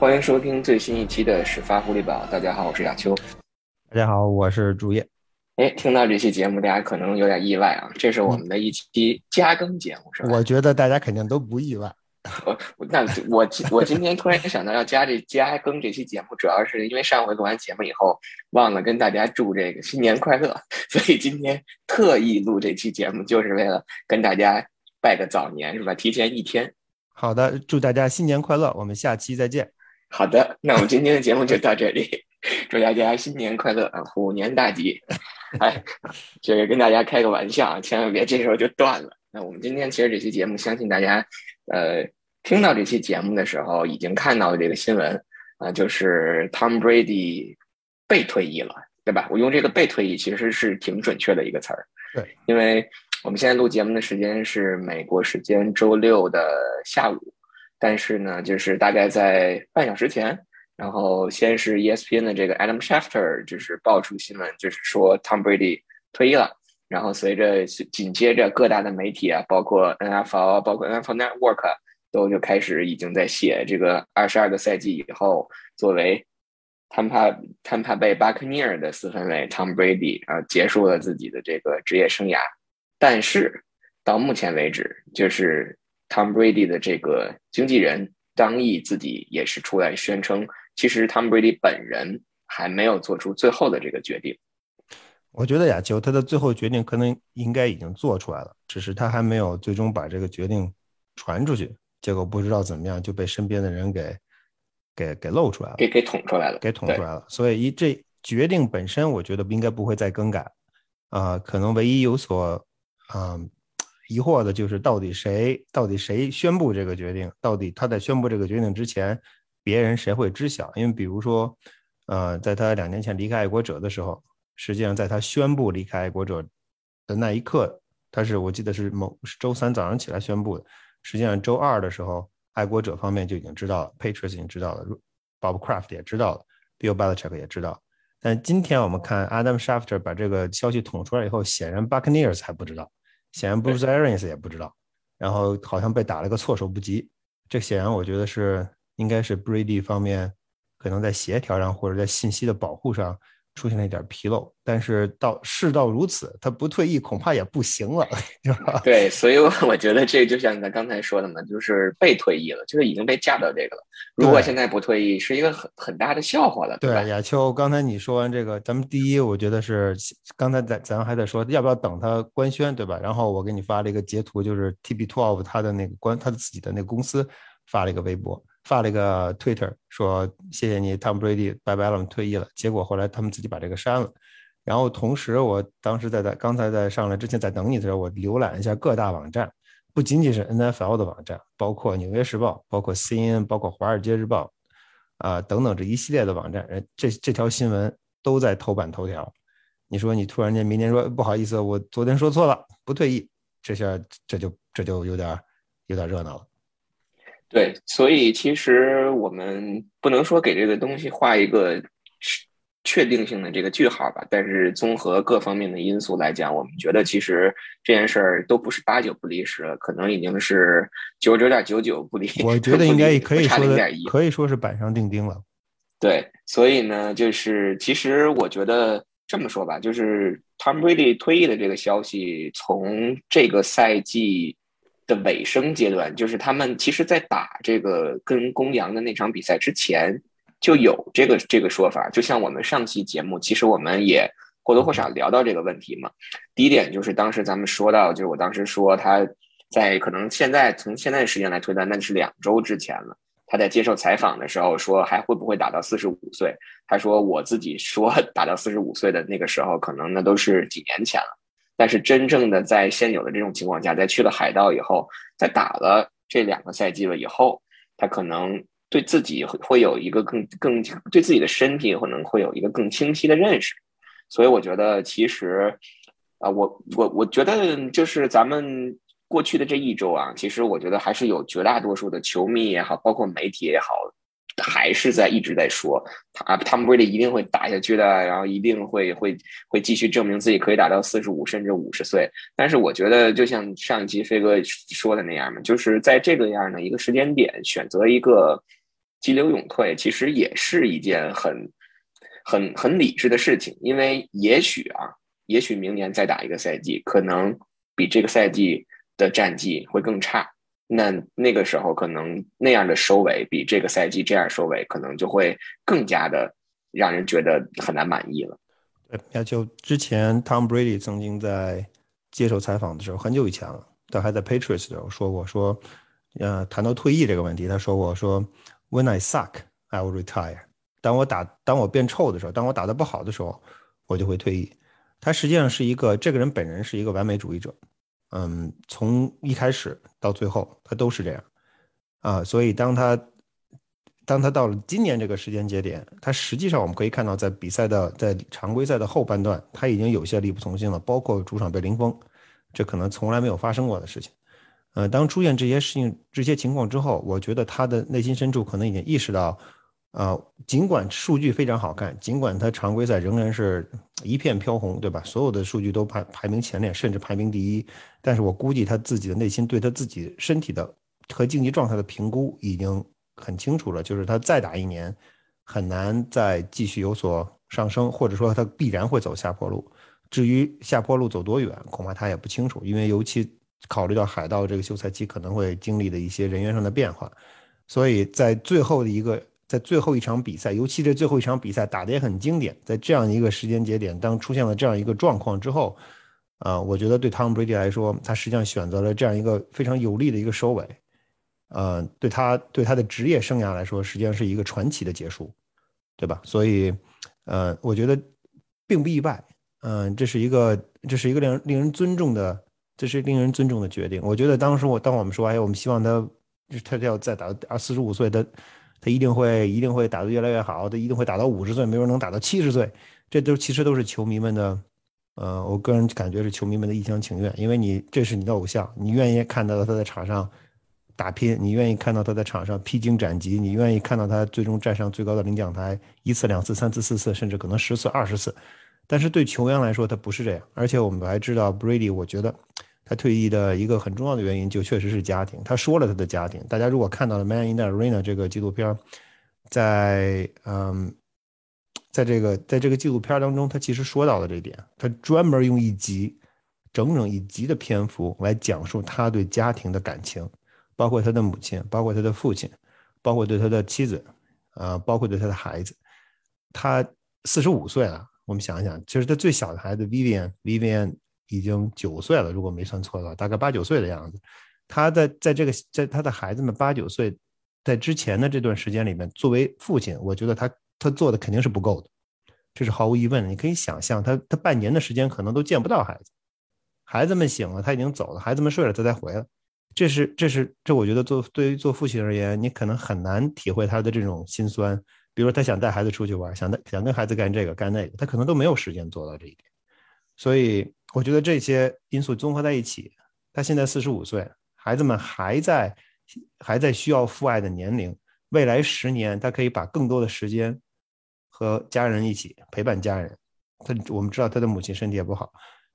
欢迎收听最新一期的始发狐狸堡。大家好，我是亚秋。大家好，我是朱叶。哎，听到这期节目，大家可能有点意外啊，这是我们的一期加更节目，是吧？我觉得大家肯定都不意外。我那我我今天突然想到要加这加更这期节目，主要是因为上回录完节目以后忘了跟大家祝这个新年快乐，所以今天特意录这期节目，就是为了跟大家拜个早年，是吧？提前一天。好的，祝大家新年快乐，我们下期再见。好的，那我们今天的节目就到这里，祝大家新年快乐啊，虎年大吉！哎，这个跟大家开个玩笑啊，千万别这时候就断了。那我们今天其实这期节目，相信大家。呃，听到这期节目的时候，已经看到了这个新闻啊，就是 Tom Brady 被退役了，对吧？我用这个被退役其实是挺准确的一个词儿。对，因为我们现在录节目的时间是美国时间周六的下午，但是呢，就是大概在半小时前，然后先是 ESPN 的这个 Adam Schefter 就是爆出新闻，就是说 Tom Brady 退役了。然后随着紧接着各大的媒体啊，包括 NFL，包括 NFL Network 都就开始已经在写这个二十二个赛季以后，作为坦帕坦帕贝巴克尼尔的四分卫 Tom Brady 啊结束了自己的这个职业生涯。但是到目前为止，就是 Tom Brady 的这个经纪人张毅自己也是出来宣称，其实 Tom Brady 本人还没有做出最后的这个决定。我觉得亚球他的最后决定可能应该已经做出来了，只是他还没有最终把这个决定传出去。结果不知道怎么样就被身边的人给给给露出来了，给给捅出来了，给捅出来了。所以一这决定本身，我觉得应该不会再更改啊。可能唯一有所嗯疑惑的就是到底谁到底谁宣布这个决定？到底他在宣布这个决定之前，别人谁会知晓？因为比如说，呃，在他两年前离开爱国者的时候。实际上，在他宣布离开爱国者的那一刻，他是我记得是某是周三早上起来宣布的。实际上，周二的时候，爱国者方面就已经知道了，Patriots 已经知道了，Bob Kraft 也知道了，Bill Belichick 也知道。但今天我们看 Adam Schefter 把这个消息捅出来以后，显然 Buccaneers 还不知道，显然 Bruce Arians 也不知道，然后好像被打了个措手不及。这显然我觉得是应该是 Brady 方面可能在协调上或者在信息的保护上。出现了一点纰漏，但是到事到如此，他不退役恐怕也不行了，是吧？对，所以 我觉得这就像咱刚才说的嘛，就是被退役了，就是已经被架到这个了。如果现在不退役，是一个很很大的笑话了，对吧？亚秋，刚才你说完这个，咱们第一，我觉得是刚才咱咱还在说要不要等他官宣，对吧？然后我给你发了一个截图，就是 TB Twelve 他的那个官，他的自己的那个公司发了一个微博。发了一个 Twitter 说谢谢你，Tom Brady 拜拜了，我们退役了。结果后来他们自己把这个删了。然后同时，我当时在在刚才在上来之前在等你的时候，我浏览一下各大网站，不仅仅是 NFL 的网站，包括纽约时报、包括 CNN、包括华尔街日报啊等等这一系列的网站，这这条新闻都在头版头条。你说你突然间明天说不好意思，我昨天说错了，不退役，这下这就这就有点有点热闹了。对，所以其实我们不能说给这个东西画一个确定性的这个句号吧，但是综合各方面的因素来讲，我们觉得其实这件事儿都不是八九不离十了，可能已经是九十九点九九不离。我觉得应该也可以说可以说是板上钉钉了。对，所以呢，就是其实我觉得这么说吧，就是 Tom Brady 退役的这个消息，从这个赛季。的尾声阶段，就是他们其实，在打这个跟公羊的那场比赛之前，就有这个这个说法。就像我们上期节目，其实我们也或多或少聊到这个问题嘛。第一点就是当时咱们说到，就是我当时说他在可能现在从现在时间来推断，那是两周之前了。他在接受采访的时候说，还会不会打到四十五岁？他说我自己说 打到四十五岁的那个时候，可能那都是几年前了。但是真正的在现有的这种情况下，在去了海盗以后，在打了这两个赛季了以后，他可能对自己会有一个更更对自己的身体可能会有一个更清晰的认识。所以我觉得，其实啊，我我我觉得就是咱们过去的这一周啊，其实我觉得还是有绝大多数的球迷也好，包括媒体也好。还是在一直在说他他们 Brady 一定会打下去的，然后一定会会会继续证明自己可以打到四十五甚至五十岁。但是我觉得，就像上一期飞哥说的那样嘛，就是在这个样的一个时间点选择一个急流勇退，其实也是一件很很很理智的事情，因为也许啊，也许明年再打一个赛季，可能比这个赛季的战绩会更差。那那个时候，可能那样的收尾比这个赛季这样收尾，可能就会更加的让人觉得很难满意了。对，那就之前 Tom Brady 曾经在接受采访的时候，很久以前了，他还在 Patriots 的时候说过，说，呃，谈到退役这个问题，他说过说，When I suck, I will retire。当我打，当我变臭的时候，当我打得不好的时候，我就会退役。他实际上是一个，这个人本人是一个完美主义者。嗯，从一开始到最后，他都是这样，啊，所以当他当他到了今年这个时间节点，他实际上我们可以看到，在比赛的在常规赛的后半段，他已经有些力不从心了，包括主场被零封，这可能从来没有发生过的事情。呃，当出现这些事情、这些情况之后，我觉得他的内心深处可能已经意识到。啊，尽管数据非常好看，尽管他常规赛仍然是一片飘红，对吧？所有的数据都排排名前列，甚至排名第一。但是我估计他自己的内心对他自己身体的和竞技状态的评估已经很清楚了，就是他再打一年，很难再继续有所上升，或者说他必然会走下坡路。至于下坡路走多远，恐怕他也不清楚，因为尤其考虑到海盗这个休赛期可能会经历的一些人员上的变化，所以在最后的一个。在最后一场比赛，尤其这最后一场比赛打得也很经典。在这样一个时间节点，当出现了这样一个状况之后，啊，我觉得对 Tom Brady 来说，他实际上选择了这样一个非常有利的一个收尾，呃，对他对他的职业生涯来说，实际上是一个传奇的结束，对吧？所以，呃，我觉得并不意外，嗯，这是一个这是一个令令人尊重的，这是令人尊重的决定。我觉得当时我当我们说，哎，我们希望他他要再打啊四十五岁的。他他一定会一定会打得越来越好，他一定会打到五十岁，没准能打到七十岁，这都其实都是球迷们的，呃，我个人感觉是球迷们的一厢情愿，因为你这是你的偶像，你愿意看到他在场上打拼，你愿意看到他在场上披荆斩棘，你愿意看到他最终站上最高的领奖台一次、两次、三次、四次，甚至可能十次、二十次。但是对球员来说，他不是这样，而且我们还知道 Brady，我觉得。他退役的一个很重要的原因，就确实是家庭。他说了他的家庭。大家如果看到了《Man in the Arena》这个纪录片，在嗯，在这个在这个纪录片当中，他其实说到了这一点。他专门用一集，整整一集的篇幅来讲述他对家庭的感情，包括他的母亲，包括他的父亲，包括对他的妻子，啊，包括对他的孩子。他四十五岁了，我们想一想，其实他最小的孩子 Vivian，Vivian。已经九岁了，如果没算错的话，大概八九岁的样子。他在在这个在他的孩子们八九岁在之前的这段时间里面，作为父亲，我觉得他他做的肯定是不够的，这是毫无疑问的。你可以想象，他他半年的时间可能都见不到孩子，孩子们醒了他已经走了，孩子们睡了他才回来。这是这是这，我觉得做对于做父亲而言，你可能很难体会他的这种心酸。比如说他想带孩子出去玩，想带想跟孩子干这个干那个，他可能都没有时间做到这一点，所以。我觉得这些因素综合在一起，他现在四十五岁，孩子们还在还在需要父爱的年龄，未来十年他可以把更多的时间和家人一起陪伴家人。他我们知道他的母亲身体也不好，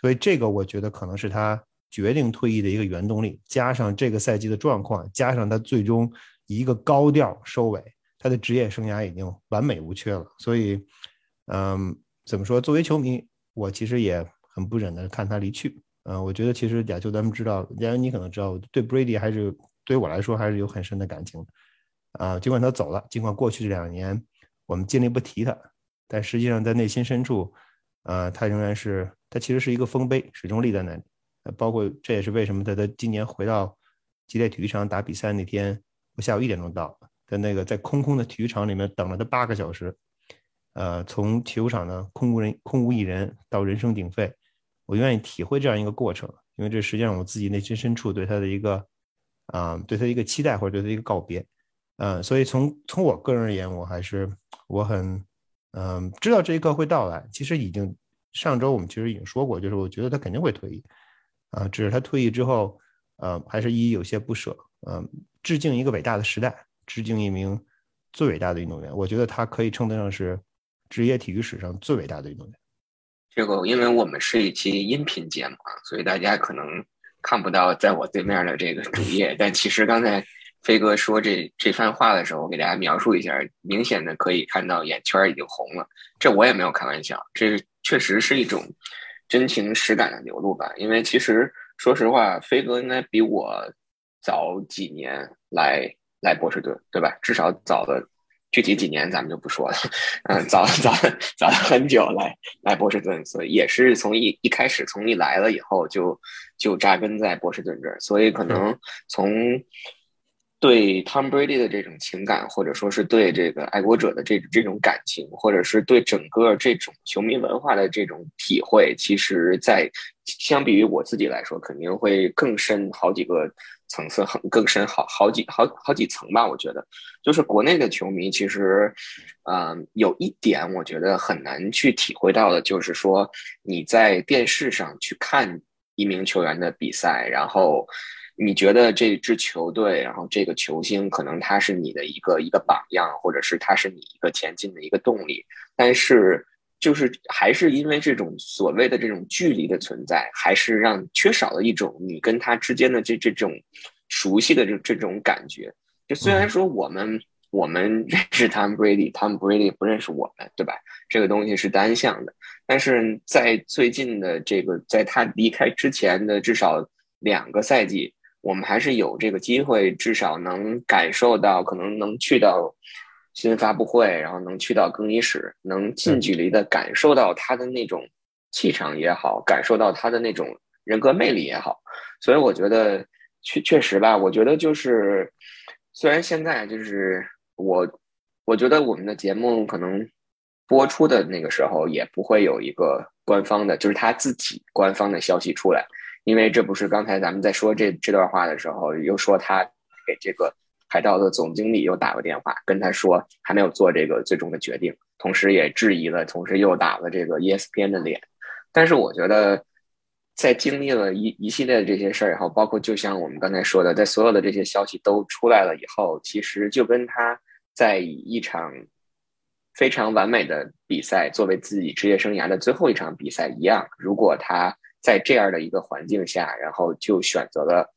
所以这个我觉得可能是他决定退役的一个原动力。加上这个赛季的状况，加上他最终一个高调收尾，他的职业生涯已经完美无缺了。所以，嗯，怎么说？作为球迷，我其实也。很不忍的看他离去，嗯，我觉得其实亚秋咱们知道，因为你可能知道，对 Brady 还是对于我来说还是有很深的感情，啊，尽管他走了，尽管过去这两年我们尽力不提他，但实际上在内心深处，啊，他仍然是他其实是一个丰碑，始终立在那里。包括这也是为什么他在今年回到吉列体育场打比赛那天，我下午一点钟到，在那个在空空的体育场里面等了他八个小时，呃，从体育场呢空无人空无一人到人声鼎沸。我愿意体会这样一个过程，因为这实际上我自己内心深处对他的一个，啊，对他的一个期待或者对他的一个告别，嗯，所以从从我个人而言，我还是我很，嗯，知道这一刻会到来。其实已经上周我们其实已经说过，就是我觉得他肯定会退役，啊，只是他退役之后，呃，还是依依有些不舍，嗯，致敬一个伟大的时代，致敬一名最伟大的运动员。我觉得他可以称得上是职业体育史上最伟大的运动员。这个，因为我们是一期音频节目啊，所以大家可能看不到在我对面的这个主页。但其实刚才飞哥说这这番话的时候，我给大家描述一下，明显的可以看到眼圈已经红了。这我也没有开玩笑，这确实是一种真情实感的流露吧。因为其实说实话，飞哥应该比我早几年来来波士顿，对吧？至少早了。具体几年咱们就不说了，嗯，早早早了很久来来波士顿，所以也是从一一开始从一来了以后就就扎根在波士顿这儿，所以可能从对 Tom Brady 的这种情感，或者说是对这个爱国者的这这种感情，或者是对整个这种球迷文化的这种体会，其实，在相比于我自己来说，肯定会更深好几个。层次很更深，好好几好好几层吧。我觉得，就是国内的球迷其实，嗯，有一点我觉得很难去体会到的，就是说你在电视上去看一名球员的比赛，然后你觉得这支球队，然后这个球星可能他是你的一个一个榜样，或者是他是你一个前进的一个动力，但是。就是还是因为这种所谓的这种距离的存在，还是让缺少了一种你跟他之间的这这种熟悉的这这种感觉。就虽然说我们我们认识 Tom Brady，Tom Brady 不认识我们，对吧？这个东西是单向的。但是在最近的这个在他离开之前的至少两个赛季，我们还是有这个机会，至少能感受到，可能能去到。新闻发布会，然后能去到更衣室，能近距离的感受到他的那种气场也好，感受到他的那种人格魅力也好，所以我觉得确确实吧，我觉得就是虽然现在就是我，我觉得我们的节目可能播出的那个时候也不会有一个官方的，就是他自己官方的消息出来，因为这不是刚才咱们在说这这段话的时候又说他给这个。海盗的总经理又打过电话跟他说还没有做这个最终的决定，同时也质疑了，同时又打了这个 ESPN 的脸。但是我觉得，在经历了一一系列的这些事儿以后，包括就像我们刚才说的，在所有的这些消息都出来了以后，其实就跟他在以一场非常完美的比赛作为自己职业生涯的最后一场比赛一样，如果他在这样的一个环境下，然后就选择了。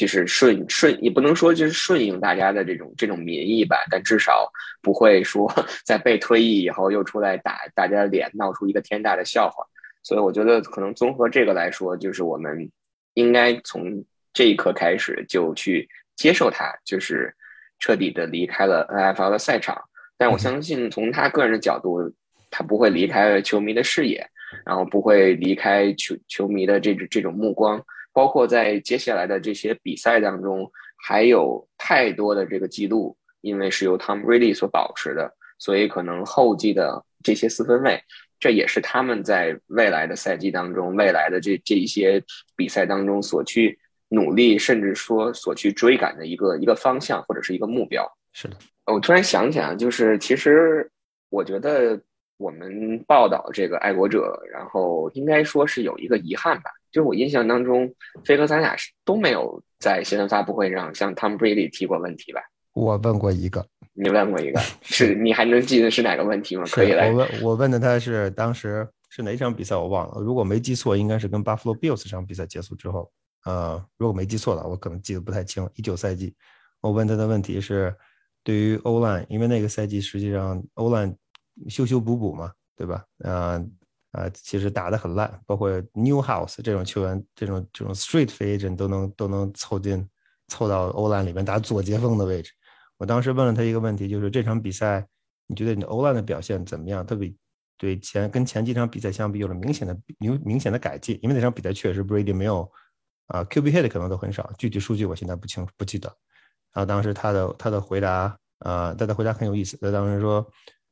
就是顺顺也不能说就是顺应大家的这种这种民意吧，但至少不会说 在被退役以后又出来打大家的脸，闹出一个天大的笑话。所以我觉得可能综合这个来说，就是我们应该从这一刻开始就去接受他，就是彻底的离开了 NFL 的赛场。但我相信从他个人的角度，他不会离开球迷的视野，然后不会离开球球迷的这种这种目光。包括在接下来的这些比赛当中，还有太多的这个记录，因为是由 Tom Brady 所保持的，所以可能后继的这些四分卫，这也是他们在未来的赛季当中、未来的这这一些比赛当中所去努力，甚至说所去追赶的一个一个方向或者是一个目标。是的，我突然想起来，就是其实我觉得我们报道这个爱国者，然后应该说是有一个遗憾吧。就是我印象当中，飞哥咱俩是都没有在新闻发布会上向 Tom Brady 提过问题吧？我问过一个，你问过一个，是你还能记得是哪个问题吗？可以来。我问，我问的他是当时是哪场比赛我忘了，如果没记错，应该是跟 Buffalo Bills 这场比赛结束之后。呃，如果没记错的，我可能记得不太清。一九赛季，我问他的问题是，对于欧兰，因为那个赛季实际上欧兰修修补补嘛，对吧？嗯。啊，其实打得很烂，包括 Newhouse 这种球员，这种这种 Street Free Agent 都能都能凑进凑到欧篮里面打左接锋的位置。我当时问了他一个问题，就是这场比赛你觉得你欧篮的表现怎么样？他比对前跟前几场比赛相比有了明显的明明显的改进，因为那场比赛确实 Brady 没有啊 QB hit 可能都很少，具体数据我现在不清楚不记得。然后当时他的他的回答啊，他的回答很有意思，他当时说。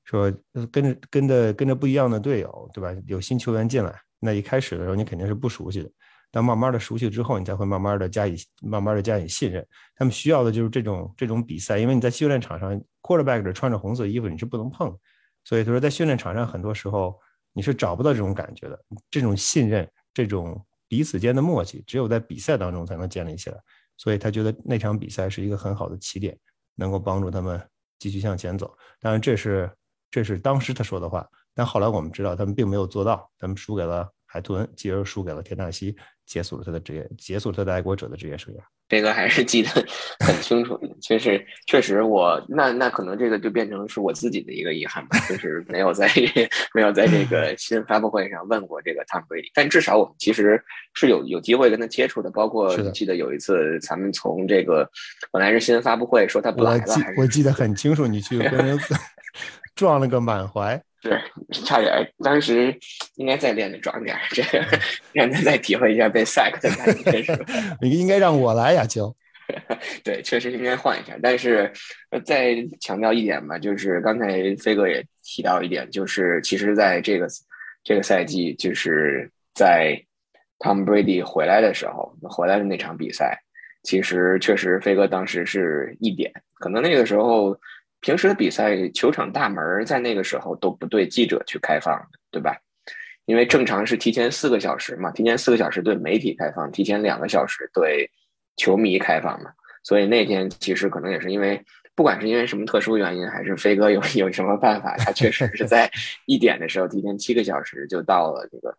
说跟着跟着跟着不一样的队友，对吧？有新球员进来，那一开始的时候你肯定是不熟悉的，但慢慢的熟悉之后，你才会慢慢的加以慢慢的加以信任。他们需要的就是这种这种比赛，因为你在训练场上，quarterback 穿着红色衣服你是不能碰，所以他说在训练场上很多时候你是找不到这种感觉的，这种信任，这种彼此间的默契，只有在比赛当中才能建立起来。所以他觉得那场比赛是一个很好的起点，能够帮助他们继续向前走。当然这是。这是当时他说的话，但后来我们知道他们并没有做到，他们输给了海豚，继而输给了田纳西，结束了他的职业，结束他的爱国者的职业生涯。这个还是记得很清楚的，确实确实我那那可能这个就变成是我自己的一个遗憾吧，就是没有在没有在这个新闻发布会上问过这个 Tom Brady，但至少我们其实是有有机会跟他接触的，包括记得有一次咱们从这个本来是新闻发布会说他不来了，我记得很清楚，你去跟人 撞了个满怀。是，差点，当时应该再练的壮点，这个让他再体会一下被 sack 的感觉。是 你应该让我来呀，就。对，确实应该换一下。但是再强调一点吧，就是刚才飞哥也提到一点，就是其实在这个这个赛季，就是在 Tom Brady 回来的时候，回来的那场比赛，其实确实飞哥当时是一点，可能那个时候。平时的比赛，球场大门在那个时候都不对记者去开放，对吧？因为正常是提前四个小时嘛，提前四个小时对媒体开放，提前两个小时对球迷开放嘛。所以那天其实可能也是因为，不管是因为什么特殊原因，还是飞哥有 有什么办法，他确实是在一点的时候提前七个小时就到了这个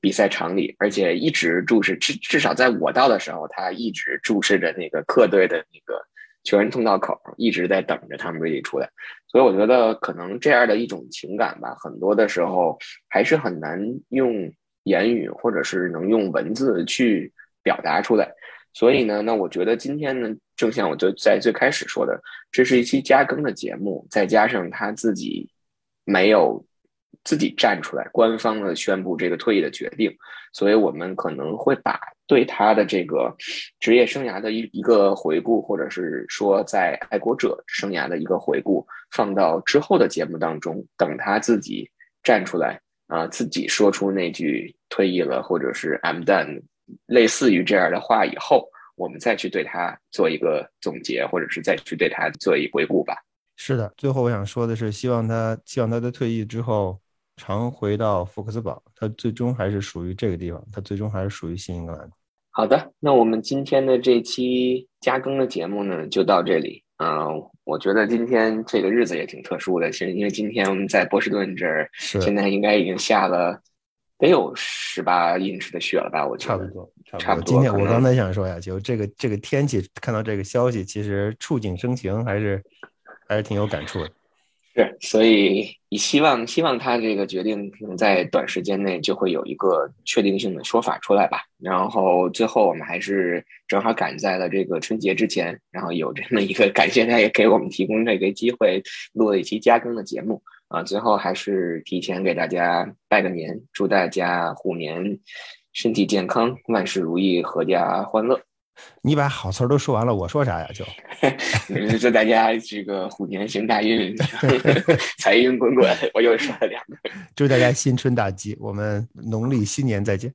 比赛场里，而且一直注视，至至少在我到的时候，他一直注视着那个客队的那个。球员通道口一直在等着他们 ready 出来，所以我觉得可能这样的一种情感吧，很多的时候还是很难用言语或者是能用文字去表达出来。所以呢，那我觉得今天呢，正像我就在最开始说的，这是一期加更的节目，再加上他自己没有。自己站出来，官方的宣布这个退役的决定，所以我们可能会把对他的这个职业生涯的一一个回顾，或者是说在爱国者生涯的一个回顾，放到之后的节目当中，等他自己站出来啊，自己说出那句退役了，或者是 I'm done，类似于这样的话以后，我们再去对他做一个总结，或者是再去对他做一回顾吧。是的，最后我想说的是，希望他，希望他在退役之后。常回到福克斯堡，它最终还是属于这个地方，它最终还是属于新英格兰。好的，那我们今天的这期加更的节目呢，就到这里。嗯，我觉得今天这个日子也挺特殊的，其实因为今天我们在波士顿这儿，现在应该已经下了得有十八英尺的雪了吧？我觉得差不多，差不多。今天我刚才想说呀，就这个这个天气，看到这个消息，其实触景生情，还是还是挺有感触的。是，所以也希望希望他这个决定能在短时间内就会有一个确定性的说法出来吧。然后最后我们还是正好赶在了这个春节之前，然后有这么一个感谢他也给我们提供这个机会，录了一期加更的节目啊。最后还是提前给大家拜个年，祝大家虎年身体健康，万事如意，阖家欢乐。你把好词儿都说完了，我说啥呀？就 祝大家这个虎年行大运，财运滚滚。我又说了两个，祝大家新春大吉，我们农历新年再见。